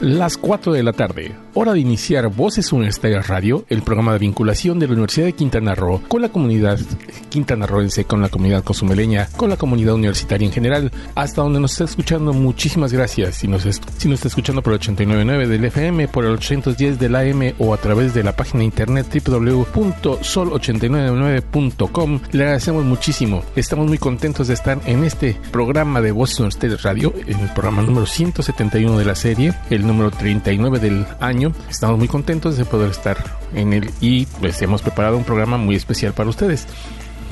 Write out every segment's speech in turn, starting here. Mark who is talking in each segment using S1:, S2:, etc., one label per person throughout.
S1: Las 4 de la tarde, hora de iniciar Voces Universitarias Radio, el programa de vinculación de la Universidad de Quintana Roo con la comunidad quintanarroense, con la comunidad cozumeleña, con la comunidad universitaria en general, hasta donde nos está escuchando. Muchísimas gracias. Si nos, está escuchando por el 89.9 del FM, por el 810 del AM o a través de la página internet www.sol899.com, le agradecemos muchísimo. Estamos muy contentos de estar en este programa de Voces Universitarias Radio, el programa número 171 de la serie, el número 39 del año. Estamos muy contentos de poder estar en él y pues hemos preparado un programa muy especial para ustedes.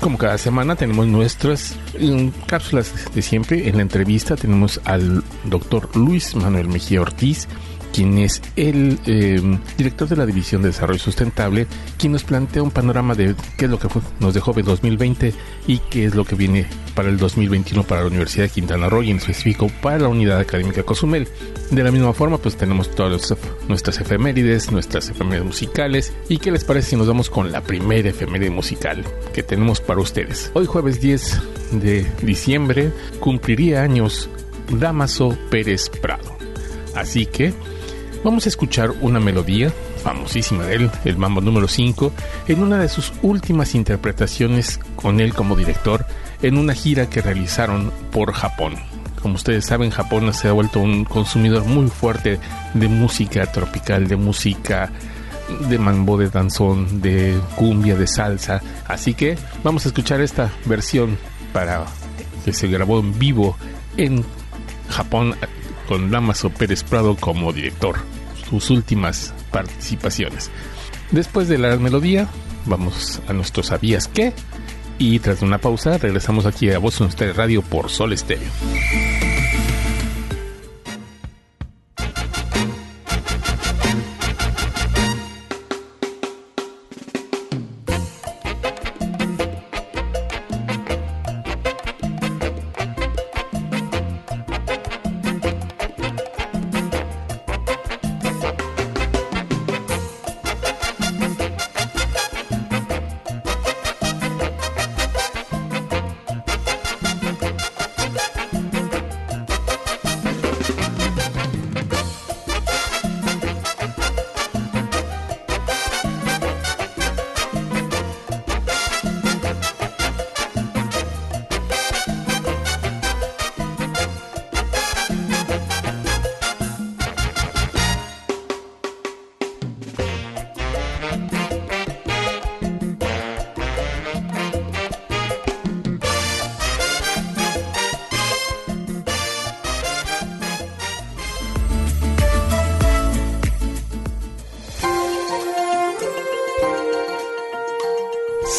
S1: Como cada semana tenemos nuestras um, cápsulas de siempre. En la entrevista tenemos al doctor Luis Manuel Mejía Ortiz, quien es el eh, director de la División de Desarrollo Sustentable, quien nos plantea un panorama de qué es lo que nos dejó en 2020 y qué es lo que viene para el 2021 para la Universidad de Quintana Roo y en específico para la Unidad Académica Cozumel. De la misma forma, pues tenemos todas nuestras efemérides, nuestras efemérides musicales. ¿Y qué les parece si nos vamos con la primera efeméride musical que tenemos para ustedes? Hoy jueves 10 de diciembre cumpliría años Damaso Pérez Prado. Así que Vamos a escuchar una melodía famosísima de él, el Mambo número 5, en una de sus últimas interpretaciones con él como director en una gira que realizaron por Japón. Como ustedes saben, Japón se ha vuelto un consumidor muy fuerte de música tropical, de música de mambo, de danzón, de cumbia, de salsa. Así que vamos a escuchar esta versión para que se grabó en vivo en Japón con Damaso Pérez Prado como director sus últimas participaciones. Después de la melodía, vamos a nuestro ¿Sabías qué? Y tras una pausa, regresamos aquí a Voz Stereo Radio por Sol Estéreo.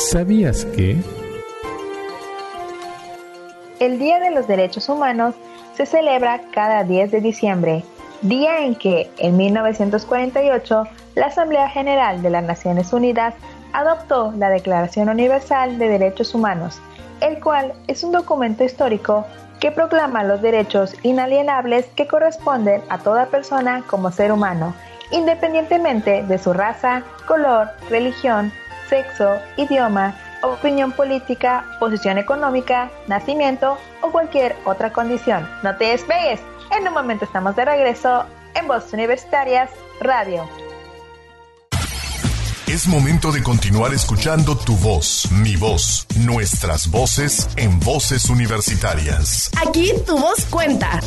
S1: ¿Sabías que?
S2: El Día de los Derechos Humanos se celebra cada 10 de diciembre, día en que, en 1948, la Asamblea General de las Naciones Unidas adoptó la Declaración Universal de Derechos Humanos, el cual es un documento histórico que proclama los derechos inalienables que corresponden a toda persona como ser humano, independientemente de su raza, color, religión, sexo, idioma, opinión política, posición económica, nacimiento o cualquier otra condición. No te despegues. En un momento estamos de regreso en Voces Universitarias Radio.
S3: Es momento de continuar escuchando tu voz, mi voz, nuestras voces en Voces Universitarias.
S4: Aquí tu voz cuenta.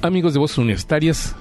S1: Amigos de Voces Universitarias,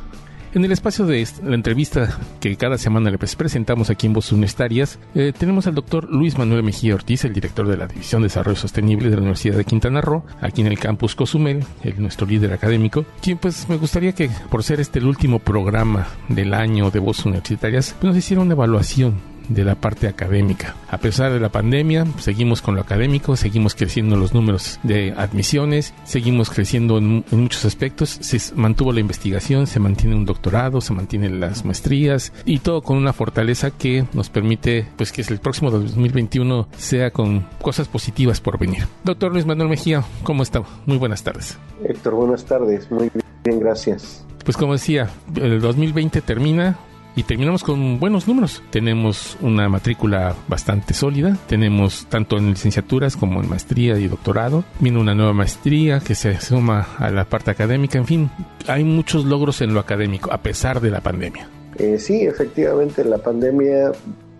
S1: en el espacio de la entrevista que cada semana les presentamos aquí en Voces Universitarias, eh, tenemos al doctor Luis Manuel Mejía Ortiz, el director de la División de Desarrollo Sostenible de la Universidad de Quintana Roo, aquí en el campus Cozumel, el, nuestro líder académico, quien pues me gustaría que por ser este el último programa del año de Voces Universitarias, pues, nos hiciera una evaluación de la parte académica. A pesar de la pandemia, seguimos con lo académico, seguimos creciendo los números de admisiones, seguimos creciendo en, muchos aspectos, se mantuvo la investigación, se mantiene un doctorado, se mantienen las maestrías y todo con una fortaleza que nos permite pues que el próximo 2021 sea con cosas positivas por venir. Doctor Luis Manuel Mejía, ¿cómo está? Muy buenas tardes.
S5: Héctor, buenas tardes, muy bien, gracias.
S1: Pues como decía, el 2020 termina, y terminamos con buenos números. Tenemos una matrícula bastante sólida, tenemos tanto en licenciaturas como en maestría y doctorado. Viene una nueva maestría que se suma a la parte académica, en fin, hay muchos logros en lo académico a pesar de la pandemia.
S5: Eh, sí, efectivamente, la pandemia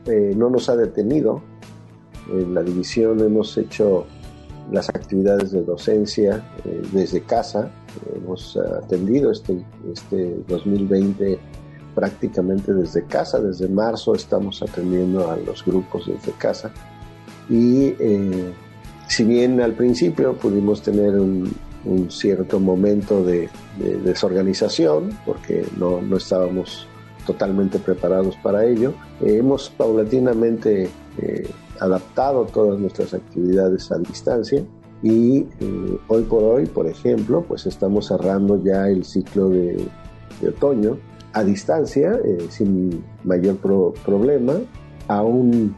S5: eh, no nos ha detenido. En la división hemos hecho las actividades de docencia eh, desde casa. Hemos atendido este, este 2020 prácticamente desde casa. Desde marzo estamos atendiendo a los grupos desde casa. Y eh, si bien al principio pudimos tener un, cierto momento de, desorganización, porque no, estábamos totalmente preparados para ello, eh, hemos paulatinamente eh, adaptado todas nuestras actividades a distancia y hoy por hoy, por ejemplo, pues estamos cerrando ya el ciclo de otoño a distancia, eh, sin mayor problema, aún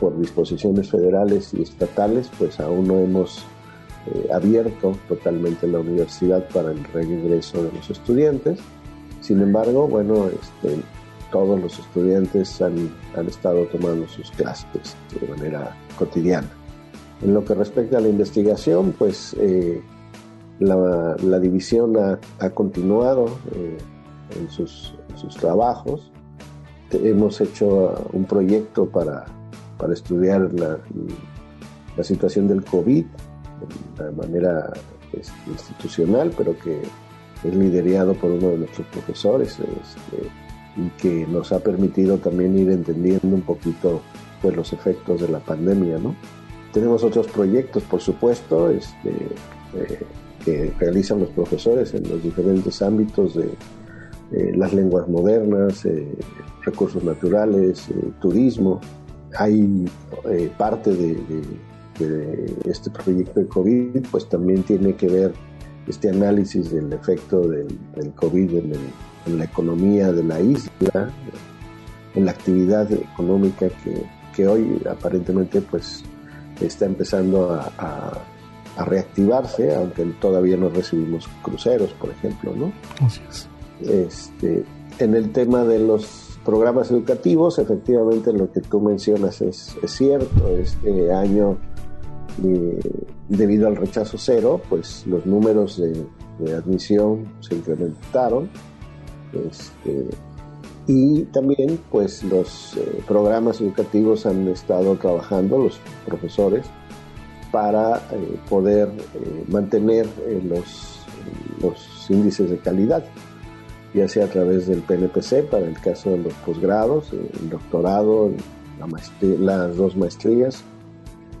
S5: por disposiciones federales y estatales, pues aún no hemos eh, abierto totalmente la universidad para el regreso de los estudiantes. Sin embargo, bueno, este, todos los estudiantes han, estado tomando sus clases de manera cotidiana. En lo que respecta a la investigación, pues eh, la, división ha continuado en sus, sus trabajos. Hemos hecho un proyecto para, para estudiar la, la, situación del COVID de manera este, institucional, pero que es liderado por uno de nuestros profesores este, y que nos ha permitido también ir entendiendo un poquito pues, los efectos de la pandemia. ¿no? Tenemos otros proyectos, por supuesto, este, eh, que realizan los profesores en los diferentes ámbitos de, eh, las lenguas modernas, eh, recursos naturales, eh, turismo. Hay parte de, este proyecto de COVID, pues también tiene que ver este análisis del efecto del, COVID en, la economía de la isla, en la actividad económica que, hoy aparentemente pues está empezando a, a reactivarse, aunque todavía no recibimos cruceros, por ejemplo, ¿no?
S1: Así es.
S5: Este, en el tema de los programas educativos, efectivamente lo que tú mencionas es, cierto. Este año, eh, debido al rechazo cero, pues los números de, admisión se incrementaron. Este, y también pues los eh, programas educativos han estado trabajando los profesores para eh, poder mantener los, los índices de calidad ya sea a través del PNPC para el caso de los posgrados, el doctorado, las dos maestrías,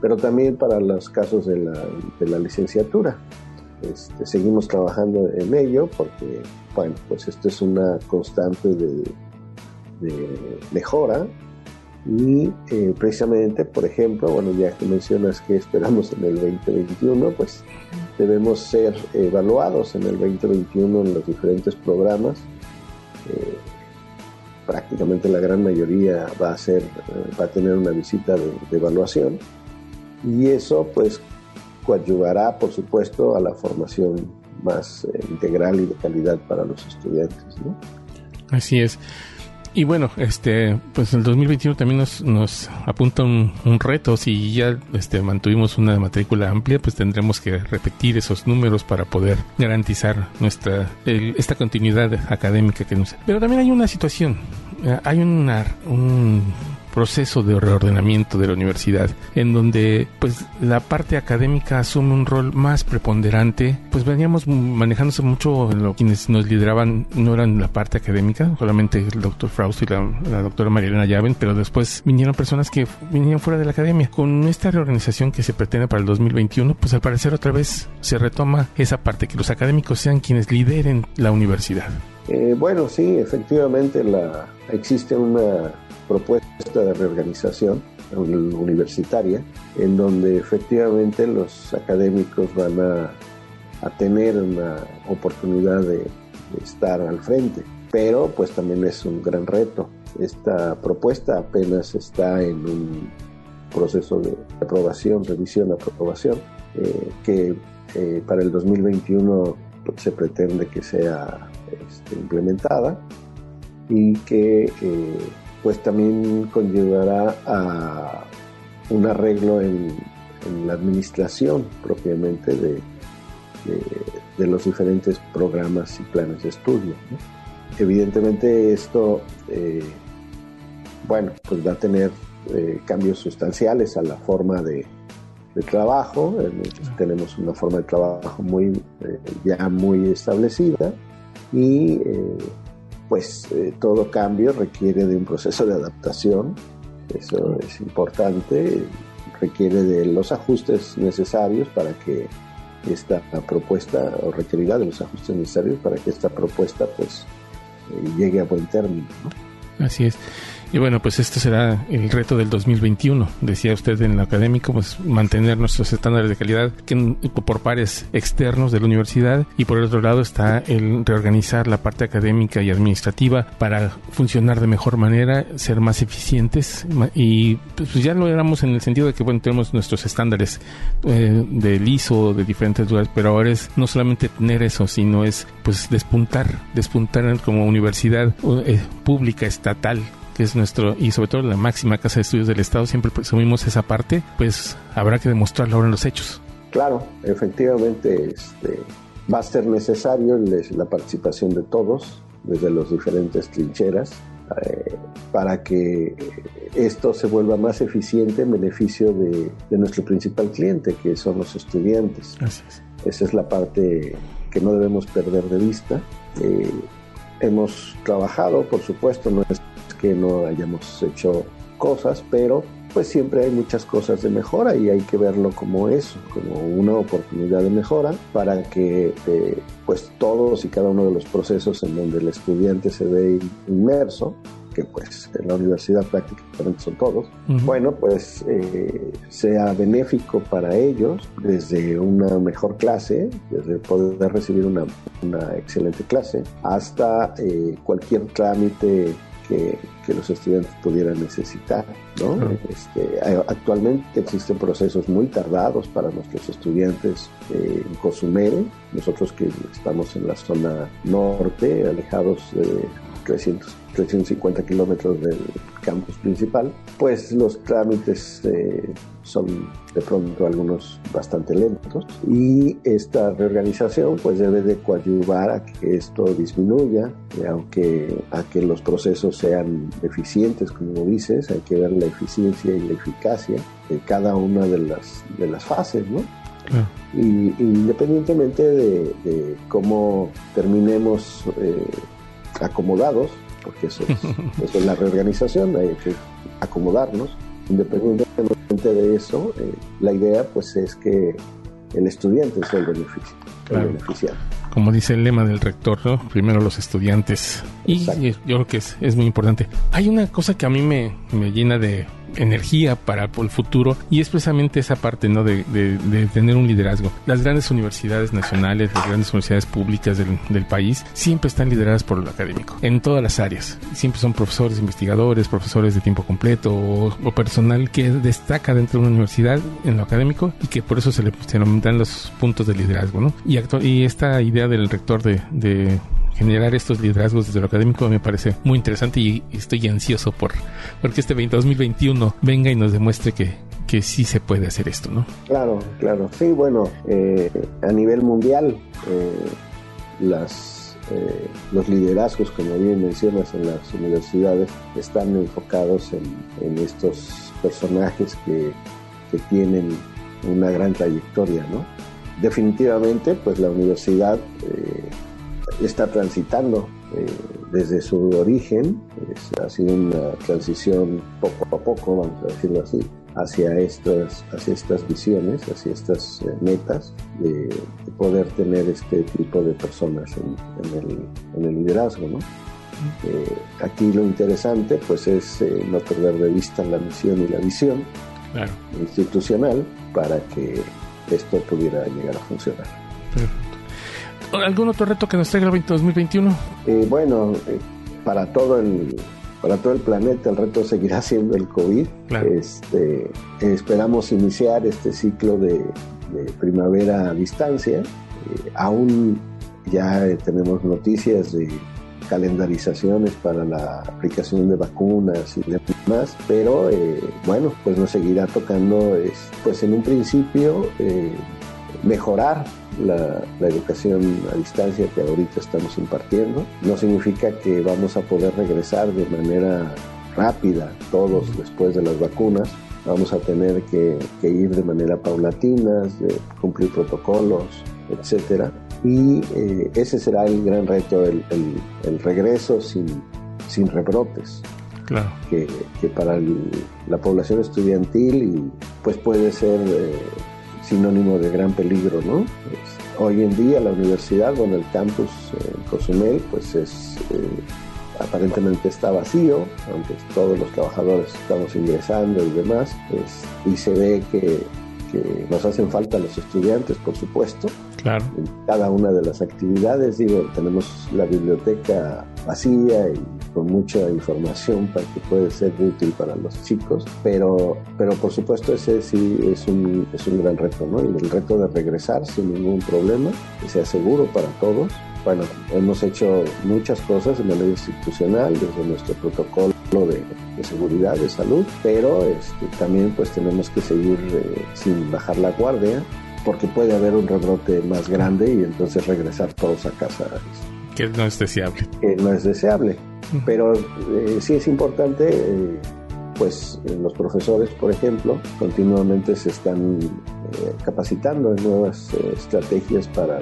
S5: pero también para los casos de la, licenciatura. Este, seguimos trabajando en ello porque, bueno, pues esto es una constante de, mejora y eh, precisamente, por ejemplo, bueno, ya que mencionas que esperamos en el 2021, pues debemos ser evaluados en el 2021 en los diferentes programas. Eh, prácticamente la gran mayoría va a, ser, eh, va a tener una visita de, evaluación y eso pues coadyuvará por supuesto a la formación más eh, integral y de calidad para los estudiantes.
S1: Así es. Y bueno, este, pues el 2021 también nos, nos apunta un, reto. Si ya este, mantuvimos una matrícula amplia, pues tendremos que repetir esos números para poder garantizar nuestra esta continuidad académica que nos. Pero también hay una situación, eh, hay una, un proceso de reordenamiento de la universidad, en donde pues la parte académica asume un rol más preponderante, pues veníamos manejándose mucho lo, quienes nos lideraban no eran la parte académica, solamente el doctor Frausto y la, doctora Marielena Llaven, pero después vinieron personas que vinieron fuera de la academia. Con esta reorganización que se pretende para el 2021, pues al parecer otra vez se retoma esa parte, que los académicos sean quienes lideren la universidad.
S5: Eh, bueno, sí, efectivamente la, existe una propuesta de reorganización universitaria, en donde efectivamente los académicos van a, tener una oportunidad de, estar al frente, pero pues también es un gran reto. Esta propuesta apenas está en un proceso de aprobación, revisión, aprobación, eh, que eh, para el 2021 se pretende que sea este, implementada y que eh, pues también conllevará a un arreglo en, la administración propiamente de, de, los diferentes programas y planes de estudio. Evidentemente esto, eh, bueno, pues va a tener eh, cambios sustanciales a la forma de, trabajo. tenemos una forma de trabajo muy ya muy establecida y pues eh, todo cambio requiere de un proceso de adaptación, eso es importante, requiere de los ajustes necesarios para que esta propuesta, o requerirá de los ajustes necesarios para que esta propuesta pues eh, llegue a buen término.
S1: Así es. Y bueno, pues este será el reto del 2021, decía usted en el académico, pues mantener nuestros estándares de calidad por pares externos de la universidad y por el otro lado está el reorganizar la parte académica y administrativa para funcionar de mejor manera, ser más eficientes y pues, pues ya lo éramos en el sentido de que bueno, tenemos nuestros estándares eh, del ISO de diferentes lugares, pero ahora es no solamente tener eso, sino es pues despuntar, despuntar como universidad eh, pública estatal que es nuestro, y sobre todo la máxima casa de estudios del Estado, siempre presumimos esa parte, pues habrá que demostrarlo ahora en los hechos.
S5: Claro, efectivamente este, va a ser necesario la participación de todos, desde las diferentes trincheras, eh, para que esto se vuelva más eficiente en beneficio de, nuestro principal cliente, que son los estudiantes. Esa es la parte que no debemos perder de vista. Eh, hemos trabajado, por supuesto, que no hayamos hecho cosas, pero pues siempre hay muchas cosas de mejora y hay que verlo como eso, como una oportunidad de mejora para que eh, pues todos y cada uno de los procesos en donde el estudiante se ve inmerso que pues en la universidad prácticamente son todos, bueno, pues eh, sea benéfico para ellos desde una mejor clase, desde poder recibir una, una excelente clase, hasta eh, cualquier trámite que, los estudiantes pudieran necesitar. ¿no? Este, actualmente existen procesos muy tardados para nuestros estudiantes eh, en Cozumel, nosotros que estamos en la zona norte, alejados de 300 350 kilómetros del campus principal, pues los trámites eh, son de pronto algunos bastante lentos y esta reorganización pues debe de coadyuvar a que esto disminuya, eh, aunque a que los procesos sean eficientes, como dices, hay que ver la eficiencia y la eficacia de cada una de las, de las fases, ¿no? Y, independientemente de, cómo terminemos eh, acomodados, porque eso es, la reorganización, hay que acomodarnos. Independientemente de eso, eh, la idea pues es que el estudiante sea el, beneficio, beneficiario.
S1: Como dice el lema del rector, ¿no? Primero los estudiantes. Y yo creo que es, es, muy importante. Hay una cosa que a mí me, me llena de, energía para el futuro y es precisamente esa parte ¿no? de, tener un liderazgo. Las grandes universidades nacionales, las grandes universidades públicas del, país siempre están lideradas por lo académico, en todas las áreas. Siempre son profesores, investigadores, profesores de tiempo completo o, personal que destaca dentro de una universidad en lo académico y que por eso se le, se dan los puntos de liderazgo. ¿no? Y, y esta idea del rector de, de generar estos liderazgos desde lo académico me parece muy interesante y estoy ansioso por porque este 2021 venga y nos demuestre que, que sí se puede hacer esto, ¿no?
S5: Claro, claro. Sí, bueno, eh, a nivel mundial, eh, las, eh, los liderazgos, como bien mencionas, en las universidades están enfocados en, en estos personajes que, que tienen una gran trayectoria, ¿no? Definitivamente, pues la universidad está transitando eh, desde su origen, ha sido una transición poco a poco, vamos a decirlo así, hacia estas, hacia estas visiones, hacia estas eh, metas de, poder tener este tipo de personas en, el, liderazgo. ¿no? Eh, aquí lo interesante pues es eh, no perder de vista la misión y la visión institucional para que esto pudiera llegar a funcionar.
S1: ¿Algún otro reto que nos traiga el 2021?
S5: Eh, bueno, para todo el para todo el planeta el reto seguirá siendo el COVID. Este, esperamos iniciar este ciclo de, primavera a distancia. aún ya tenemos noticias de calendarizaciones para la aplicación de vacunas y demás, pero eh, bueno, pues nos seguirá tocando, pues en un principio, eh, mejorar la, educación a distancia que ahorita estamos impartiendo. No significa que vamos a poder regresar de manera rápida todos después de las vacunas. Vamos a tener que, que ir de manera paulatina, de cumplir protocolos, etcétera y eh, ese será el gran reto, el, regreso sin, sin rebrotes.
S1: Claro.
S5: Que, para la población estudiantil pues puede ser eh, sinónimo de gran peligro, ¿no? hoy en día la universidad, bueno, el campus en Cozumel, pues es eh, aparentemente está vacío, aunque todos los trabajadores estamos ingresando y demás, y se ve que que nos hacen falta los estudiantes, por supuesto.
S1: Claro.
S5: En cada una de las actividades, digo, tenemos la biblioteca vacía y con mucha información para que puede ser útil para los chicos, pero, pero por supuesto ese sí es un, es un gran reto, ¿no? Y el reto de regresar sin ningún problema, que sea seguro para todos. Bueno, hemos hecho muchas cosas en la ley institucional, desde nuestro protocolo de, seguridad, de salud, pero este, también pues tenemos que seguir eh, sin bajar la guardia porque puede haber un rebrote más grande y entonces regresar todos a casa.
S1: Que no es deseable.
S5: Que no es deseable. Pero eh, sí es importante, eh, pues los profesores, por ejemplo, continuamente se están capacitando en nuevas estrategias para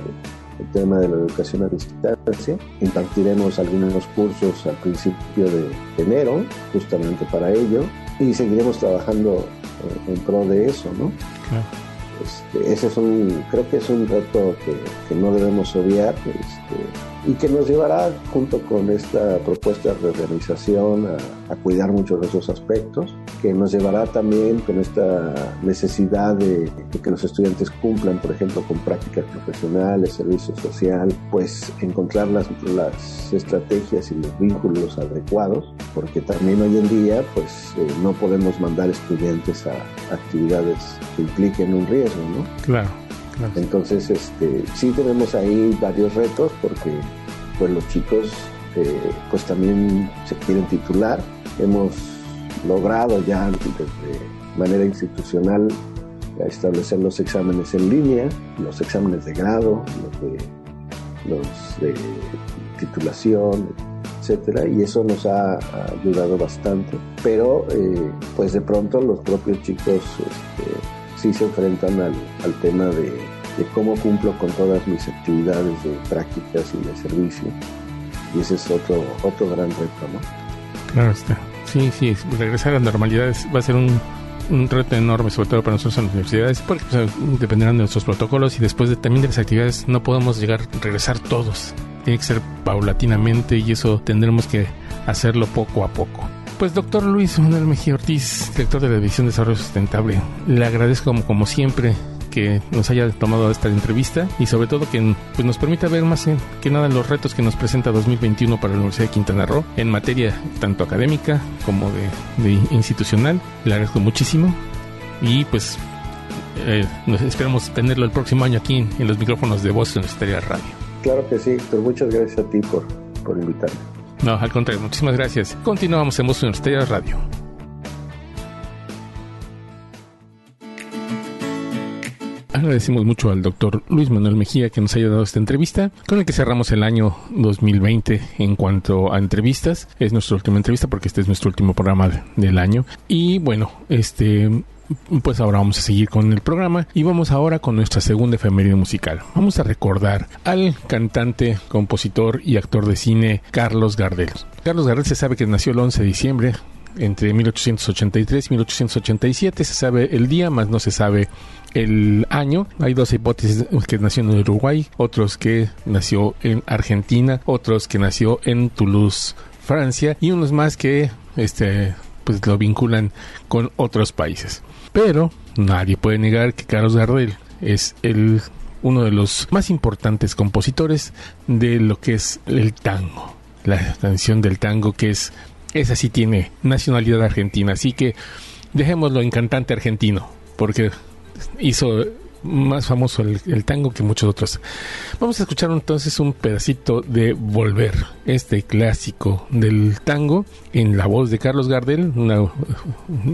S5: el tema de la educación a distancia. Impartiremos algunos cursos al principio de enero, justamente para ello, y seguiremos trabajando eh, en pro de eso, ¿no? Este, ese es un, creo que es un reto que, que no debemos obviar. Este, y que nos llevará junto con esta propuesta de reorganización a, cuidar muchos de esos aspectos, que nos llevará también con esta necesidad de, que los estudiantes cumplan, por ejemplo, con prácticas profesionales, servicio social, pues encontrar las, las estrategias y los vínculos adecuados, porque también hoy en día pues eh, no podemos mandar estudiantes a actividades que impliquen un riesgo, ¿no?
S1: Claro.
S5: Entonces, este, sí tenemos ahí varios retos porque pues los chicos eh, pues también se quieren titular. Hemos logrado ya de manera institucional establecer los exámenes en línea, los exámenes de grado, los de, titulación, etcétera, y eso nos ha, ayudado bastante. Pero eh, pues de pronto los propios chicos este, sí se enfrentan al, tema de, cómo cumplo con todas mis actividades de prácticas y de servicio. Y ese es otro, otro gran reto, ¿no?
S1: Claro está. Sí, sí, regresar a la normalidad va a ser un, reto enorme, sobre todo para nosotros en las universidades, porque dependerán de nuestros protocolos y después de, también de las actividades no podemos llegar a regresar todos. Tiene que ser paulatinamente y eso tendremos que hacerlo poco a poco. Pues doctor Luis Manuel Mejía Ortiz, director de la División de Desarrollo Sustentable, le agradezco como, siempre que nos haya tomado esta entrevista y sobre todo que pues, nos permita ver más que nada los retos que nos presenta 2021 para la Universidad de Quintana Roo en materia tanto académica como de, institucional. Le agradezco muchísimo y pues eh, esperamos tenerlo el próximo año aquí en, los micrófonos de Voz Universitaria Radio.
S5: Claro que sí, Héctor. Muchas gracias a ti por, por invitarme.
S1: No, al contrario, muchísimas gracias. Continuamos en Voz Universitaria Radio. Agradecemos mucho al doctor Luis Manuel Mejía que nos haya dado esta entrevista, con el que cerramos el año 2020 en cuanto a entrevistas. Es nuestra última entrevista porque este es nuestro último programa del año. Y bueno, este pues ahora vamos a seguir con el programa y vamos ahora con nuestra segunda efeméride musical. Vamos a recordar al cantante, compositor y actor de cine Carlos Gardel. Carlos Gardel se sabe que nació el 11 de diciembre entre 1883 y 1887. Se sabe el día, más no se sabe el año. Hay dos hipótesis que nació en Uruguay, otros que nació en Argentina, otros que nació en Toulouse, Francia y unos más que este pues lo vinculan con otros países. Pero nadie puede negar que Carlos Gardel es el uno de los más importantes compositores de lo que es el tango. La canción del tango que es esa sí tiene nacionalidad argentina, así que dejémoslo en cantante argentino, porque hizo más famoso el, tango que muchos otros. Vamos a escuchar entonces un pedacito de Volver, este clásico del tango, en la voz de Carlos Gardel, una,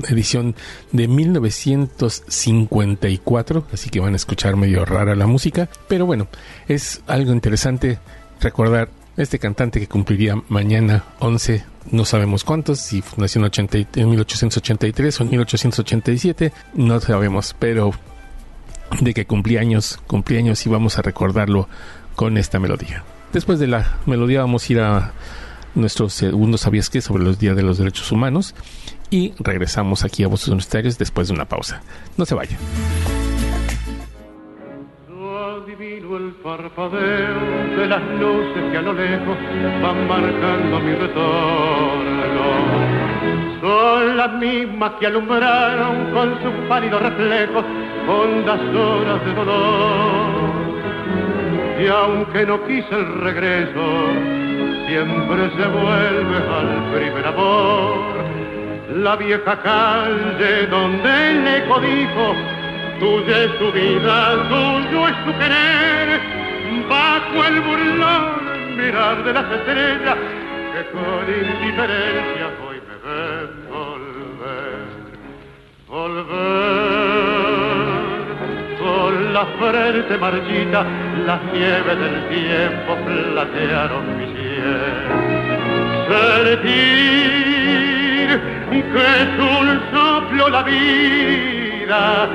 S1: edición de 1954, así que van a escuchar medio rara la música, pero bueno, es algo interesante recordar este cantante que cumpliría mañana 11, no sabemos cuántos, si nació en, en 1883 o en 1887, no sabemos, pero de que cumplía años, cumplía años y vamos a recordarlo con esta melodía. Después de la melodía vamos a ir a nuestro segundo sabías qué sobre los días de los derechos humanos y regresamos aquí a Voces Universitarios después de una pausa. No se vayan.
S6: El parpadeo de las luces que a lo lejos van marcando mi retorno son las mismas que alumbraron con sus pálidos reflejos hondas horas de dolor. Y aunque no quise el regreso, siempre se vuelve al primer amor. La vieja calle donde el eco dijo, tuya es tu vida, tuyo es tu querer, bajo el burlón mirar de las estrellas que con indiferencia hoy me ven volver, volver con la frente marchita, las nieves del tiempo platearon mi cielo. Sentir que es un soplo la vida,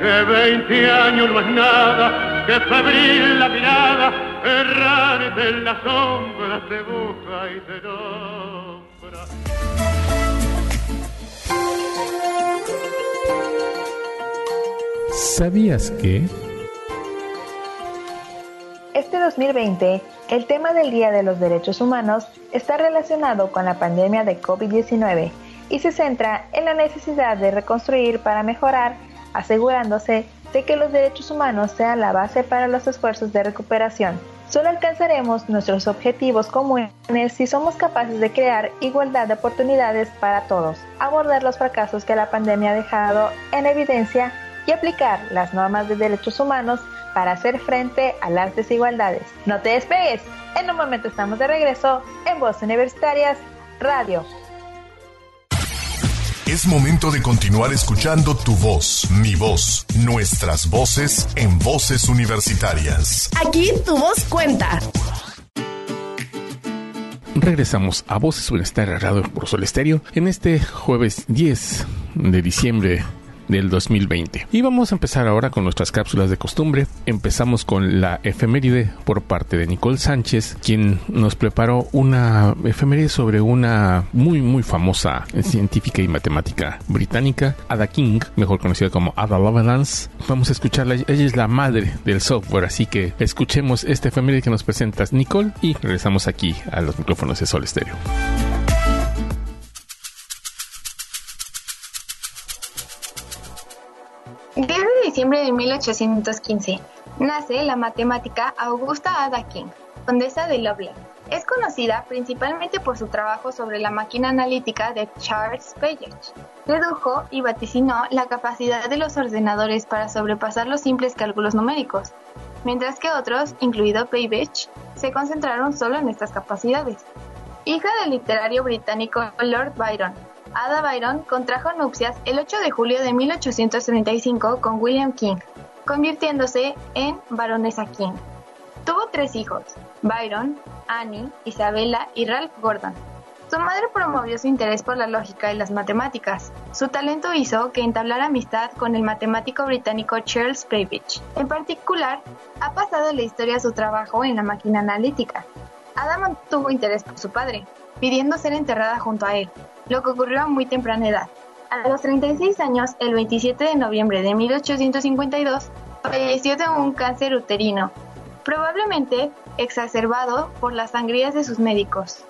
S6: que veinte años no es nada, que febril la mirada, errar de las sombras te busca y te nombra.
S1: ¿Sabías que?
S2: Este 2020, el tema del Día de los Derechos Humanos está relacionado con la pandemia de COVID-19 y se centra en la necesidad de reconstruir para mejorar, asegurándose de que los derechos humanos sean la base para los esfuerzos de recuperación. Solo alcanzaremos nuestros objetivos comunes si somos capaces de crear igualdad de oportunidades para todos, abordar los fracasos que la pandemia ha dejado en evidencia y aplicar las normas de derechos humanos para hacer frente a las desigualdades. No te despegues, en un momento estamos de regreso en Voz Universitarias Radio.
S3: Es momento de continuar escuchando tu voz, mi voz, nuestras voces en voces universitarias.
S4: Aquí tu voz cuenta.
S1: Regresamos a Voces Universitarias Radio por Sol Estéreo en este jueves 10 de diciembre del 2020. Y vamos a empezar ahora con nuestras cápsulas de costumbre. Empezamos con la efeméride por parte de Nicole Sánchez, quien nos preparó una efeméride sobre una muy muy famosa científica y matemática británica, Ada King, mejor conocida como Ada Lovelace. Vamos a escucharla, ella es la madre del software, así que escuchemos esta efeméride que nos presentas Nicole y regresamos aquí a los micrófonos de Sol Estéreo.
S7: 10 de diciembre de 1815 nace la matemática Augusta Ada King, condesa de Loveland. Es conocida principalmente por su trabajo sobre la máquina analítica de Charles Babbage. Redujo y vaticinó la capacidad de los ordenadores para sobrepasar los simples cálculos numéricos, mientras que otros, incluido Babbage, se concentraron solo en estas capacidades. Hija del literario británico Lord Byron, Ada Byron contrajo nupcias el 8 de julio de 1835 con William King, convirtiéndose en baronesa King. Tuvo tres hijos, Byron, Annie, Isabella y Ralph Gordon. Su madre promovió su interés por la lógica y las matemáticas. Su talento hizo que entablara amistad con el matemático británico Charles Babbage. En particular, ha pasado la historia su trabajo en la máquina analítica. Ada mantuvo interés por su padre, pidiendo ser enterrada junto a él, lo que ocurrió a muy temprana edad. A los 36 años, el 27 de noviembre de 1852, falleció de un cáncer uterino, probablemente exacerbado por las sangrías de sus médicos.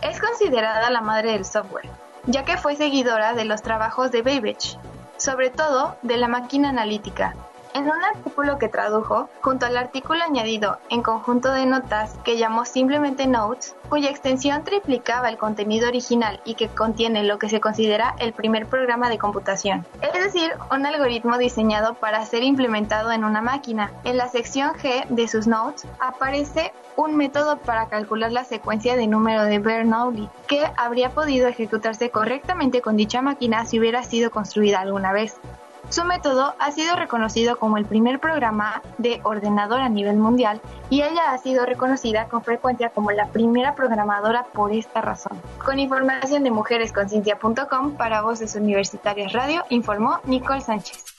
S7: Es considerada la madre del software, ya que fue seguidora de los trabajos de Babbage, sobre todo de la máquina analítica, en un artículo que tradujo, junto al artículo añadido en conjunto de notas que llamó simplemente Notes, cuya extensión triplicaba el contenido original y que contiene lo que se considera el primer programa de computación, es decir, un algoritmo diseñado para ser implementado en una máquina. En la sección G de sus notes aparece un método para calcular la secuencia de número de Bernoulli, que habría podido ejecutarse correctamente con dicha máquina si hubiera sido construida alguna vez. Su método ha sido reconocido como el primer programa de ordenador a nivel mundial y ella ha sido reconocida con frecuencia como la primera programadora por esta razón. Con información de mujeresconciencia.com para Voces Universitarias Radio, informó Nicole Sánchez.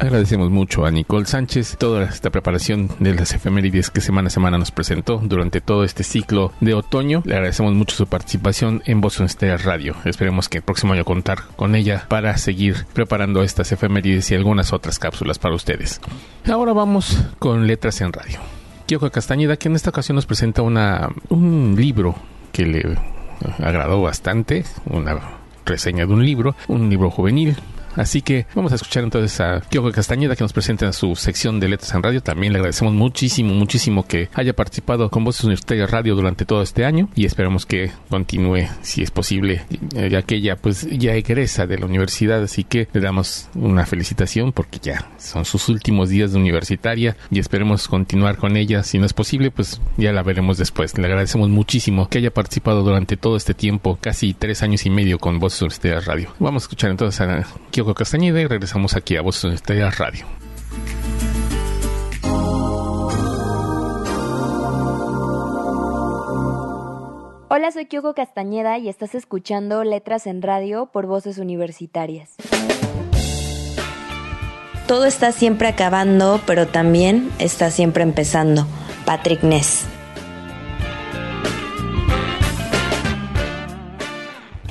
S1: Agradecemos mucho a Nicole Sánchez toda esta preparación de las efemérides que semana a semana nos presentó durante todo este ciclo de otoño. Le agradecemos mucho su participación en Boston Stereo Radio. Esperemos que el próximo año contar con ella para seguir preparando estas efemérides y algunas otras cápsulas para ustedes. Ahora vamos con Letras en Radio. Kyoko Castañeda, que en esta ocasión nos presenta una, un libro que le agradó bastante, una reseña de un libro, un libro juvenil Así que vamos a escuchar entonces a Kyoko Castañeda que nos presenta en su sección de Letras en Radio. También le agradecemos muchísimo, muchísimo que haya participado con Voces Universitarias Radio durante todo este año y esperamos que continúe si es posible, ya que ella pues ya egresa de la universidad, así que le damos una felicitación porque ya son sus últimos días de universitaria y esperemos continuar con ella. Si no es posible, pues ya la veremos después. Le agradecemos muchísimo que haya participado durante todo este tiempo, casi tres años y medio con Voces Universitarias Radio. Vamos a escuchar entonces a Kyoko Castañeda y regresamos aquí a Voz Estrella Radio.
S8: Hola, soy Kyoko Castañeda y estás escuchando Letras en Radio por Voces Universitarias. Todo está siempre acabando, pero también está siempre empezando. Patrick Ness.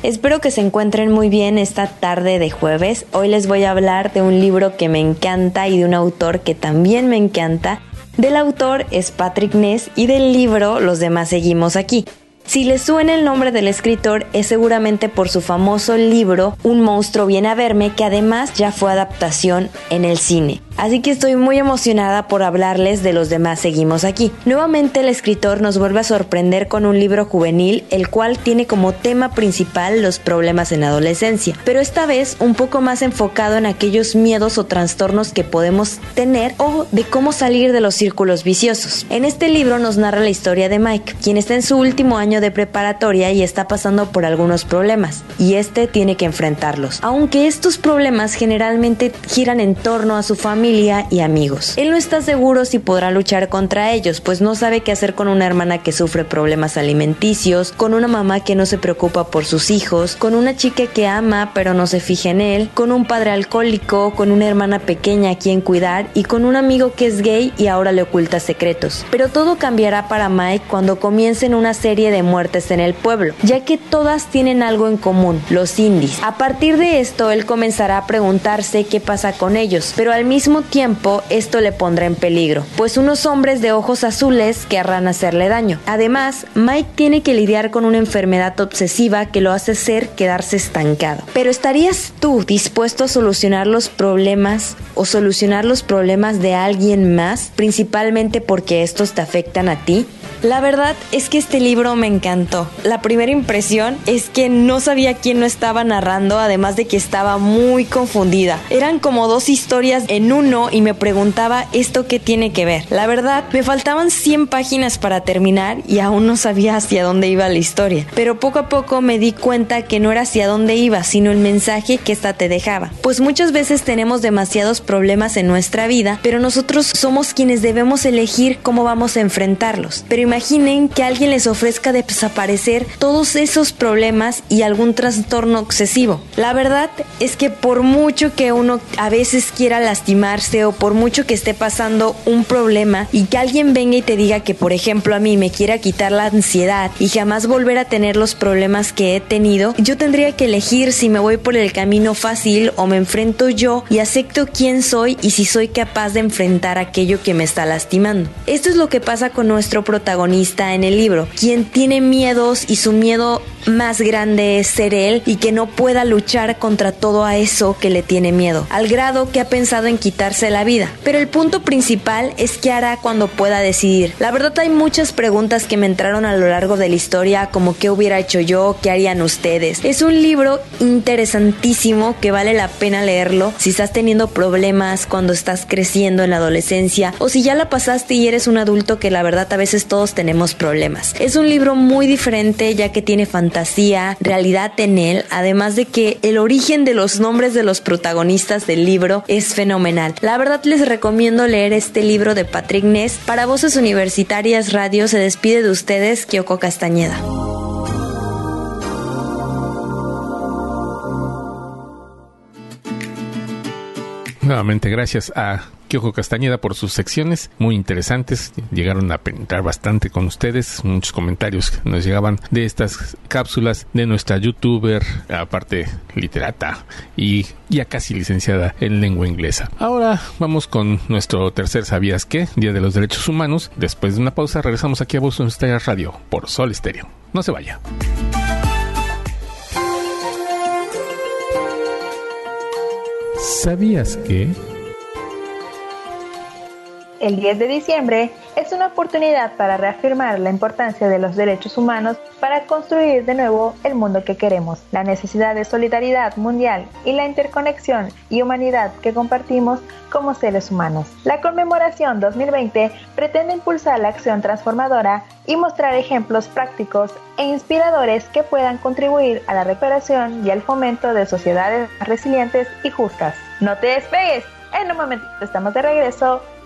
S8: Espero que se encuentren muy bien esta tarde de jueves. Hoy les voy a hablar de un libro que me encanta y de un autor que también me encanta. Del autor es Patrick Ness y del libro Los demás seguimos aquí. Si les suena el nombre del escritor es seguramente por su famoso libro Un monstruo viene a verme que además ya fue adaptación en el cine. Así que estoy muy emocionada por hablarles de los demás seguimos aquí. Nuevamente el escritor nos vuelve a sorprender con un libro juvenil el cual tiene como tema principal los problemas en adolescencia, pero esta vez un poco más enfocado en aquellos miedos o trastornos que podemos tener o de cómo salir de los círculos viciosos. En este libro nos narra la historia de Mike, quien está en su último año de preparatoria y está pasando por algunos problemas, y este tiene que enfrentarlos. Aunque estos problemas generalmente giran en torno a su familia, y amigos. Él no está seguro si podrá luchar contra ellos, pues no sabe qué hacer con una hermana que sufre problemas alimenticios, con una mamá que no se preocupa por sus hijos, con una chica que ama pero no se fija en él, con un padre alcohólico, con una hermana pequeña a quien cuidar y con un amigo que es gay y ahora le oculta secretos. Pero todo cambiará para Mike cuando comiencen una serie de muertes en el pueblo, ya que todas tienen algo en común, los indies. A partir de esto, él comenzará a preguntarse qué pasa con ellos, pero al mismo tiempo esto le pondrá en peligro, pues unos hombres de ojos azules querrán hacerle daño. Además, Mike tiene que lidiar con una enfermedad obsesiva que lo hace ser quedarse estancado. Pero ¿estarías tú dispuesto a solucionar los problemas o solucionar los problemas de alguien más, principalmente porque estos te afectan a ti? La verdad es que este libro me encantó. La primera impresión es que no sabía quién lo estaba narrando, además de que estaba muy confundida. Eran como dos historias en uno y me preguntaba esto qué tiene que ver. La verdad, me faltaban 100 páginas para terminar y aún no sabía hacia dónde iba la historia. Pero poco a poco me di cuenta que no era hacia dónde iba, sino el mensaje que esta te dejaba. Pues muchas veces tenemos demasiados problemas en nuestra vida, pero nosotros somos quienes debemos elegir cómo vamos a enfrentarlos. Pero imaginen que alguien les ofrezca desaparecer todos esos problemas y algún trastorno excesivo. La verdad es que por mucho que uno a veces quiera lastimarse o por mucho que esté pasando un problema y que alguien venga y te diga que por ejemplo a mí me quiera quitar la ansiedad y jamás volver a tener los problemas que he tenido, yo tendría que elegir si me voy por el camino fácil o me enfrento yo y acepto quién soy y si soy capaz de enfrentar aquello que me está lastimando. Esto es lo que pasa con nuestro protagonista en el libro, quien tiene miedos y su miedo más grande es ser él y que no pueda luchar contra todo a eso que le tiene miedo, al grado que ha pensado en la vida. Pero el punto principal es qué hará cuando pueda decidir. La verdad hay muchas preguntas que me entraron a lo largo de la historia, como qué hubiera hecho yo, qué harían ustedes. Es un libro interesantísimo que vale la pena leerlo si estás teniendo problemas cuando estás creciendo en la adolescencia o si ya la pasaste y eres un adulto que la verdad a veces todos tenemos problemas. Es un libro muy diferente ya que tiene fantasía, realidad en él, además de que el origen de los nombres de los protagonistas del libro es fenomenal. La verdad les recomiendo leer este libro de Patrick Ness. Para Voces Universitarias Radio se despide de ustedes Kyoko Castañeda.
S1: Nuevamente gracias a Kyoko Castañeda por sus secciones muy interesantes. Llegaron a penetrar bastante con ustedes. Muchos comentarios nos llegaban de estas cápsulas de nuestra youtuber, aparte literata y ya casi licenciada en lengua inglesa. Ahora vamos con nuestro tercer ¿Sabías qué? Día de los Derechos Humanos. Después de una pausa regresamos aquí a Boston Stereo Radio por Sol Stereo. No se vaya. ¿Sabías que?
S2: El 10 de diciembre es una oportunidad para reafirmar la importancia de los derechos humanos para construir de nuevo el mundo que queremos, la necesidad de solidaridad mundial y la interconexión y humanidad que compartimos como seres humanos. La conmemoración 2020 pretende impulsar la acción transformadora y mostrar ejemplos prácticos e inspiradores que puedan contribuir a la reparación y al fomento de sociedades resilientes y justas. No te despegues, en un momento estamos de regreso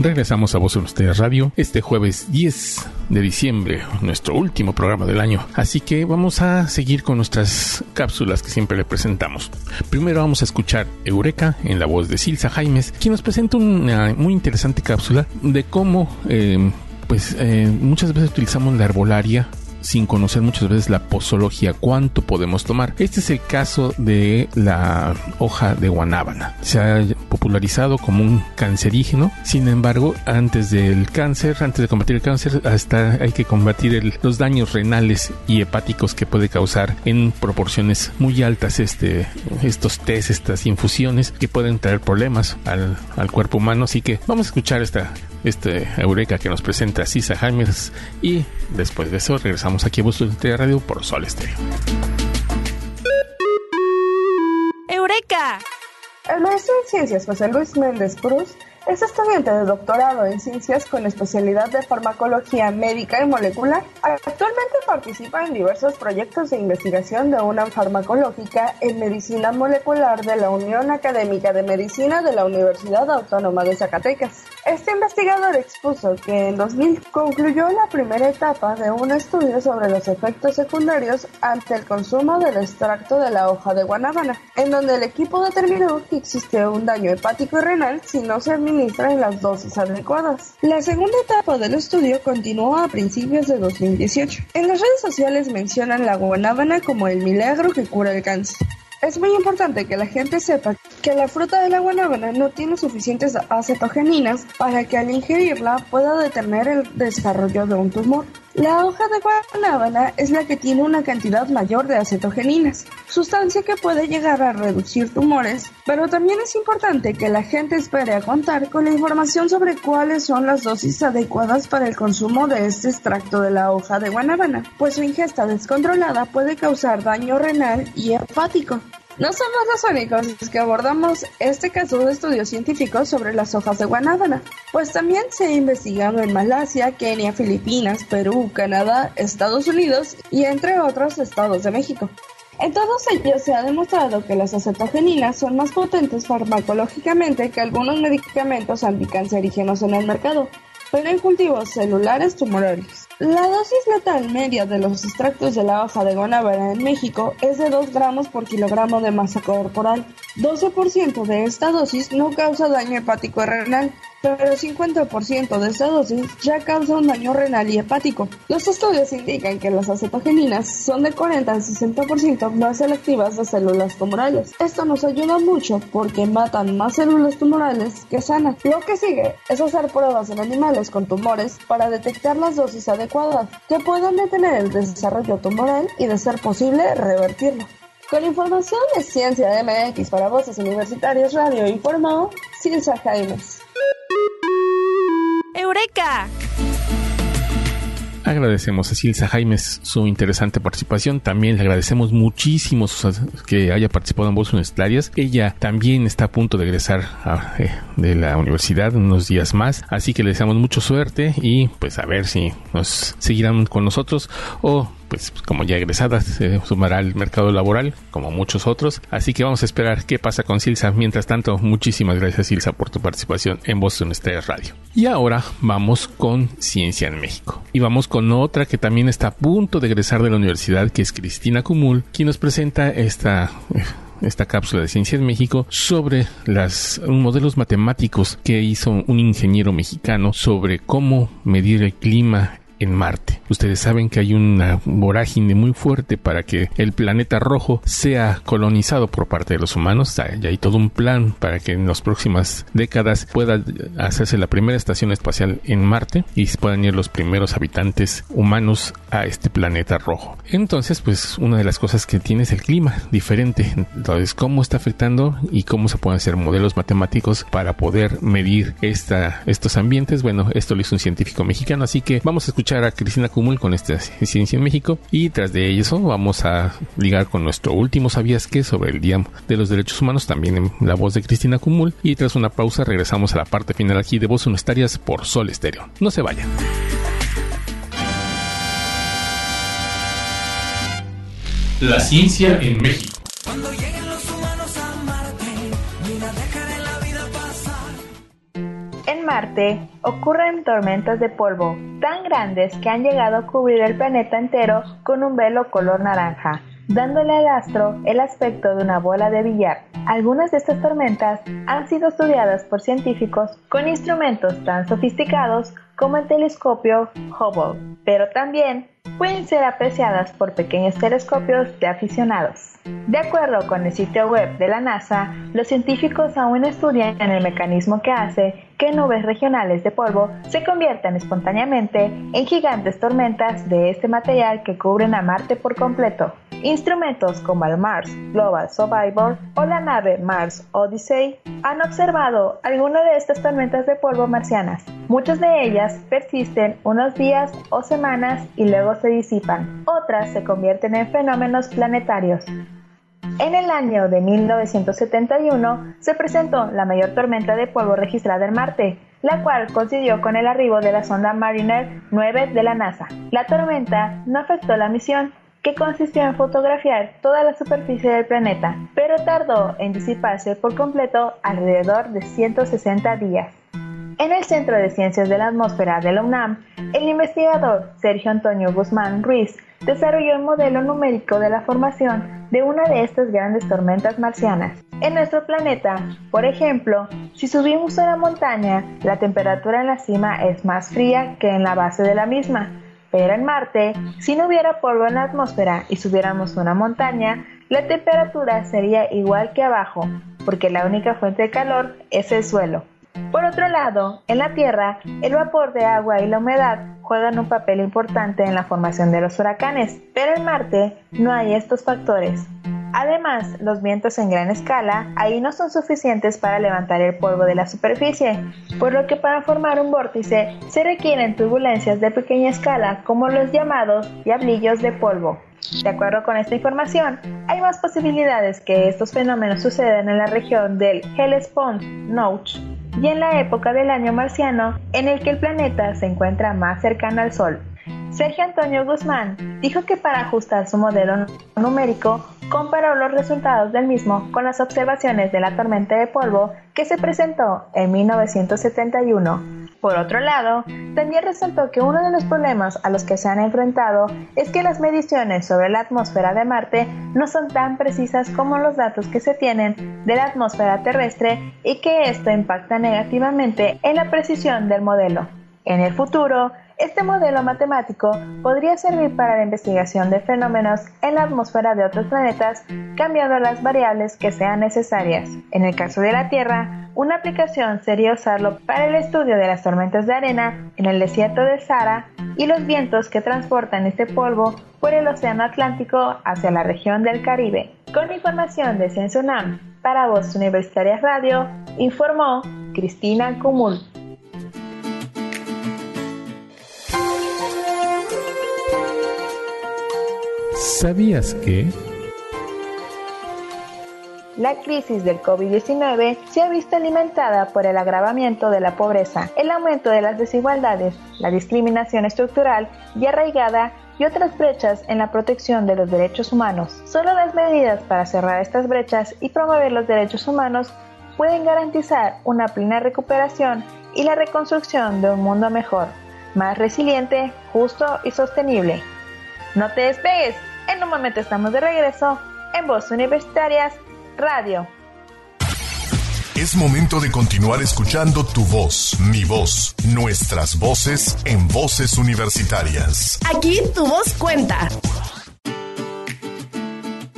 S1: Regresamos a Voz Universitarias Radio este jueves 10 de diciembre, nuestro último programa del año. Así que vamos a seguir con nuestras cápsulas que siempre le presentamos. Primero vamos a escuchar Eureka en la voz de Silsa Jaimes, quien nos presenta una muy interesante cápsula de cómo eh, pues eh, muchas veces utilizamos la herbolaria sin conocer muchas veces la posología, cuánto podemos tomar. Este es el caso de la hoja de guanábana. Se ha popularizado como un cancerígeno, sin embargo, antes del cáncer, antes de combatir el cáncer, hasta hay que combatir los daños renales y hepáticos que puede causar en proporciones muy altas este, estos test, estas infusiones que pueden traer problemas al, al cuerpo humano. Así que vamos a escuchar esta este Eureka que nos presenta Sisa James y después de eso regresamos aquí a Bustos de Radio por Sol Estéreo.
S4: ¡Eureka!
S9: El maestro en ciencias José Luis Méndez Cruz es estudiante de doctorado en ciencias con especialidad de farmacología médica y molecular. Actualmente participa en diversos proyectos de investigación de una farmacológica en medicina molecular de la Unión Académica de Medicina de la Universidad Autónoma de Zacatecas. Este investigador expuso que en 2000 concluyó la primera etapa de un estudio sobre los efectos secundarios ante el consumo del extracto de la hoja de guanábana, en donde el equipo determinó que existe un daño hepático y renal si no se administra en las dosis adecuadas. La segunda etapa del estudio continuó a principios de 2018. En las redes sociales mencionan la guanábana como el milagro que cura el cáncer. Es muy importante que la gente sepa que la fruta de la guanábana no tiene suficientes acetogeninas para que al ingerirla pueda detener el desarrollo de un tumor. La hoja de guanábana es la que tiene una cantidad mayor de acetogeninas, sustancia que puede llegar a reducir tumores, pero también es importante que la gente espere a contar con la información sobre cuáles son las dosis adecuadas para el consumo de este extracto de la hoja de guanábana, pues su ingesta descontrolada puede causar daño renal y hepático. No somos los únicos que abordamos este caso de estudios científicos sobre las hojas de guanábana, pues también se ha investigado en Malasia, Kenia, Filipinas, Perú, Canadá, Estados Unidos y entre otros estados de México. En todos ellos se ha demostrado que las acetogeninas son más potentes farmacológicamente que algunos medicamentos anticancerígenos en el mercado, pero en cultivos celulares tumorales. La dosis letal media de los extractos de la hoja de guanábana en México es de 2 gramos por kilogramo de masa corporal. 12% de esta dosis no causa daño hepático renal, pero el 50% de esta dosis ya causa un daño renal y hepático. Los estudios indican que las acetogeninas son de 40 al 60% más selectivas de células tumorales. Esto nos ayuda mucho porque matan más células tumorales que sanas. Lo que sigue es hacer pruebas en animales con tumores para detectar las dosis adecuadas que puedan detener el desarrollo tumoral y de ser posible revertirlo. Con información de Ciencia MX para Voces Universitarias Radio informó Silsa Jaimes.
S4: ¡Eureka!
S1: Agradecemos a Silsa Jaimes su interesante participación. También le agradecemos muchísimo que haya participado en Voces Universitarias. Ella también está a punto de egresar eh, de la universidad unos días más. Así que le deseamos mucha suerte y pues a ver si nos seguirán con nosotros o pues como ya egresada se sumará al mercado laboral como muchos otros. Así que vamos a esperar qué pasa con Silsa. Mientras tanto muchísimas gracias Silsa por tu participación en Boston Estrella Radio. Y ahora vamos con Ciencia en México. Y vamos con otra que también está a punto de egresar de la universidad que es Cristina Cumul quien nos presenta esta esta cápsula de Ciencia en México sobre los modelos matemáticos que hizo un ingeniero mexicano sobre cómo medir el clima en Marte. Ustedes saben que hay una vorágine muy fuerte para que el planeta rojo sea colonizado por parte de los humanos. Hay todo un plan para que en las próximas décadas pueda hacerse la primera estación espacial en Marte y puedan ir los primeros habitantes humanos a este planeta rojo. Entonces, pues una de las cosas que tiene es el clima diferente. Entonces, cómo está afectando y cómo se pueden hacer modelos matemáticos para poder medir esta, estos ambientes. Bueno, esto lo hizo un científico mexicano, así que vamos a escuchar a Cristina Cumul con esta Ciencia en México y tras de eso vamos a ligar con nuestro último Sabías que sobre el Día de los Derechos Humanos también en la voz de Cristina Cumul y tras una pausa regresamos a la parte final aquí de Voz Universitarias por Sol Estéreo. No se vayan.
S3: La ciencia en México.
S2: Marte ocurren tormentas de polvo tan grandes que han llegado a cubrir el planeta entero con un velo color naranja, dándole al astro el aspecto de una bola de billar. Algunas de estas tormentas han sido estudiadas por científicos con instrumentos tan sofisticados como el telescopio Hubble, pero también pueden ser apreciadas por pequeños telescopios de aficionados. De acuerdo con el sitio web de la NASA, los científicos aún estudian el mecanismo que hace que nubes regionales de polvo se conviertan espontáneamente en gigantes tormentas de este material que cubren a Marte por completo. Instrumentos como el Mars Global Survivor o la nave Mars Odyssey han observado algunas de estas tormentas de polvo marcianas. Muchas de ellas persisten unos días o semanas y luego se disipan. Otras se convierten en fenómenos planetarios. En el año de 1971 se presentó la mayor tormenta de polvo registrada en Marte, la cual coincidió con el arribo de la sonda Mariner 9 de la NASA. La tormenta no afectó la misión, que consistió en fotografiar toda la superficie del planeta, pero tardó en disiparse por completo alrededor de 160 días. En el Centro de Ciencias de la Atmósfera de la UNAM, el investigador Sergio Antonio Guzmán Ruiz desarrolló un modelo numérico de la formación de una de estas grandes tormentas marcianas. En nuestro planeta, por ejemplo, si subimos a la montaña, la temperatura en la cima es más fría que en la base de la misma. Pero en Marte, si no hubiera polvo en la atmósfera y subiéramos una montaña, la temperatura sería igual que abajo, porque la única fuente de calor es el suelo. Por otro lado, en la Tierra, el vapor de agua y la humedad juegan un papel importante en la formación de los huracanes, pero en Marte no hay estos factores. Además, los vientos en gran escala ahí no son suficientes para levantar el polvo de la superficie, por lo que para formar un vórtice se requieren turbulencias de pequeña escala como los llamados diablillos de polvo. De acuerdo con esta información, hay más posibilidades que estos fenómenos sucedan en la región del Hellespont-Notch y en la época del año marciano en el que el planeta se encuentra más cercano al Sol. Sergio Antonio Guzmán dijo que para ajustar su modelo numérico comparó los resultados del mismo con las observaciones de la tormenta de polvo que se presentó en 1971. Por otro lado, también resaltó que uno de los problemas a los que se han enfrentado es que las mediciones sobre la atmósfera de Marte no son tan precisas como los datos que se tienen de la atmósfera terrestre y que esto impacta negativamente en la precisión del modelo. En el futuro, este modelo matemático podría servir para la investigación de fenómenos en la atmósfera de otros planetas, cambiando las variables que sean necesarias. En el caso de la Tierra, una aplicación sería usarlo para el estudio de las tormentas de arena en el desierto de Sahara y los vientos que transportan este polvo por el Océano Atlántico hacia la región del Caribe. Con información de Ciencia UNAM para Voz Universitaria Radio, informó Cristina Cumul.
S1: ¿Sabías que?
S2: La crisis del COVID-19 se ha visto alimentada por el agravamiento de la pobreza, el aumento de las desigualdades, la discriminación estructural y arraigada y otras brechas en la protección de los derechos humanos. Solo las medidas para cerrar estas brechas y promover los derechos humanos pueden garantizar una plena recuperación y la reconstrucción de un mundo mejor, más resiliente, justo y sostenible. No te despegues, en un momento estamos de regreso en Voz Universitarias Radio.
S3: Es momento de continuar escuchando tu voz, mi voz, nuestras voces en voces universitarias.
S4: Aquí tu voz cuenta.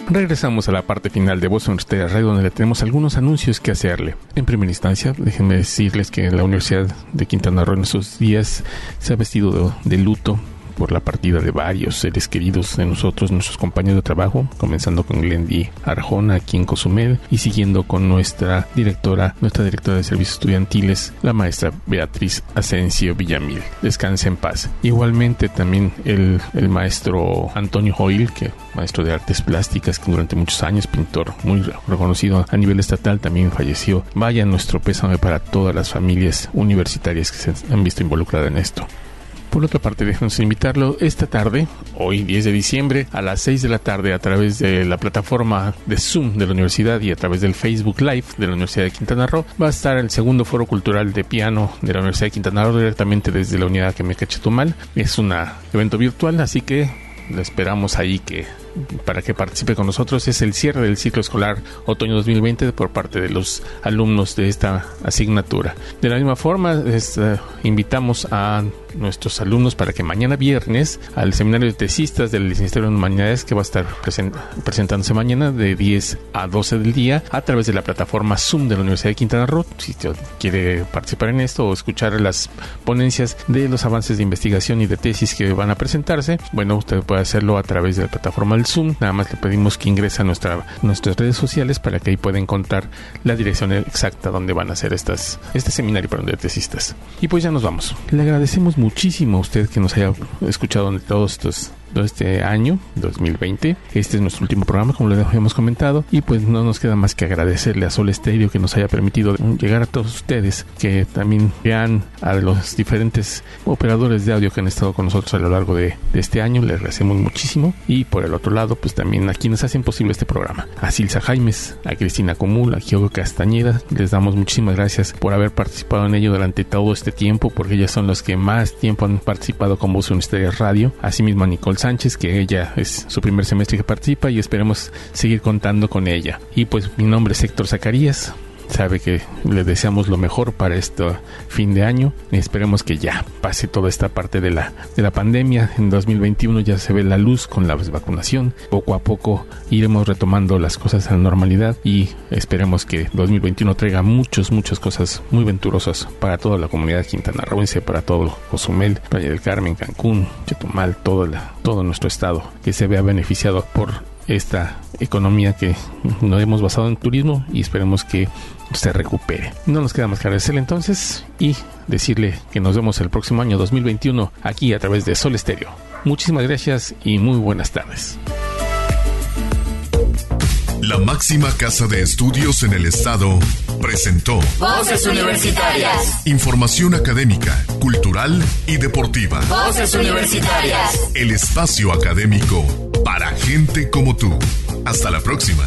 S1: Regresamos a la parte final de Voz Universitarias Radio donde le tenemos algunos anuncios que hacerle. En primera instancia, déjenme decirles que la Universidad de Quintana Roo en estos días se ha vestido de luto por la partida de varios seres queridos de nosotros, nuestros compañeros de trabajo, comenzando con Glendy Arjona aquí en Cozumel y siguiendo con nuestra directora, nuestra directora de servicios estudiantiles, la maestra Beatriz Asensio Villamil. Descanse en paz. Igualmente también el, el maestro Antonio Hoyle, que maestro de artes plásticas, que durante muchos años, pintor muy reconocido a nivel estatal, también falleció. Vaya nuestro pésame para todas las familias universitarias que se han visto involucradas en esto. Por otra parte, déjenos invitarlo esta tarde, hoy 10 de diciembre, a las 6 de la tarde, a través de la plataforma de Zoom de la universidad y a través del Facebook Live de la Universidad de Quintana Roo, va a estar el segundo foro cultural de piano de la Universidad de Quintana Roo directamente desde la unidad que me Chetumal. Es un evento virtual, así que lo esperamos ahí que para que participe con nosotros es el cierre del ciclo escolar otoño 2020 por parte de los alumnos de esta asignatura. De la misma forma, eh, invitamos a nuestros alumnos para que mañana viernes al seminario de tesistas del Licenciado de Humanidades que va a estar presentándose mañana de 10 a 12 del día a través de la plataforma Zoom de la Universidad de Quintana Roo. Si quiere participar en esto o escuchar las ponencias de los avances de investigación y de tesis que van a presentarse, bueno, usted puede hacerlo a través de la plataforma Zoom. Nada más le pedimos que ingrese a nuestra, nuestras redes sociales para que ahí pueda encontrar la dirección exacta donde van a hacer estas, este seminario para de tesistas. Y pues ya nos vamos. Le agradecemos muchísimo a usted que nos haya escuchado en todos estos este año 2020. Este es nuestro último programa, como les habíamos comentado, y pues no nos queda más que agradecerle a Sol Estéreo que nos haya permitido llegar a todos ustedes, que también vean a los diferentes operadores de audio que han estado con nosotros a lo largo de, este año. Les agradecemos muchísimo. Y por el otro lado, pues también a quienes hacen posible este programa. A Silsa Jaimes, a Cristina Comul, a Giogo Castañeda, les damos muchísimas gracias por haber participado en ello durante todo este tiempo, porque ellas son los que más tiempo han participado con Voz Universitaria Radio. Asimismo a Nicole Sánchez, que ella es su primer semestre que participa y esperemos seguir contando con ella. Y pues mi nombre es Héctor Zacarías sabe que le deseamos lo mejor para este fin de año. Esperemos que ya pase toda esta parte de la, de la pandemia. En 2021 ya se ve la luz con la vacunación. Poco a poco iremos retomando las cosas a la normalidad y esperemos que 2021 traiga muchas, muchas cosas muy venturosas para toda la comunidad quintanarroense, para todo Cozumel, Playa del Carmen, Cancún, Chetumal, todo, la, todo nuestro estado, que se vea beneficiado por esta economía que nos hemos basado en turismo y esperemos que se recupere. No nos queda más que agradecerle entonces y decirle que nos vemos el próximo año 2021 aquí a través de Sol Estéreo. Muchísimas gracias y muy buenas tardes.
S3: La máxima casa de estudios en el estado presentó
S10: Voces Universitarias.
S3: Información académica, cultural y deportiva.
S10: Voces Universitarias.
S3: El espacio académico para gente como tú. Hasta la próxima.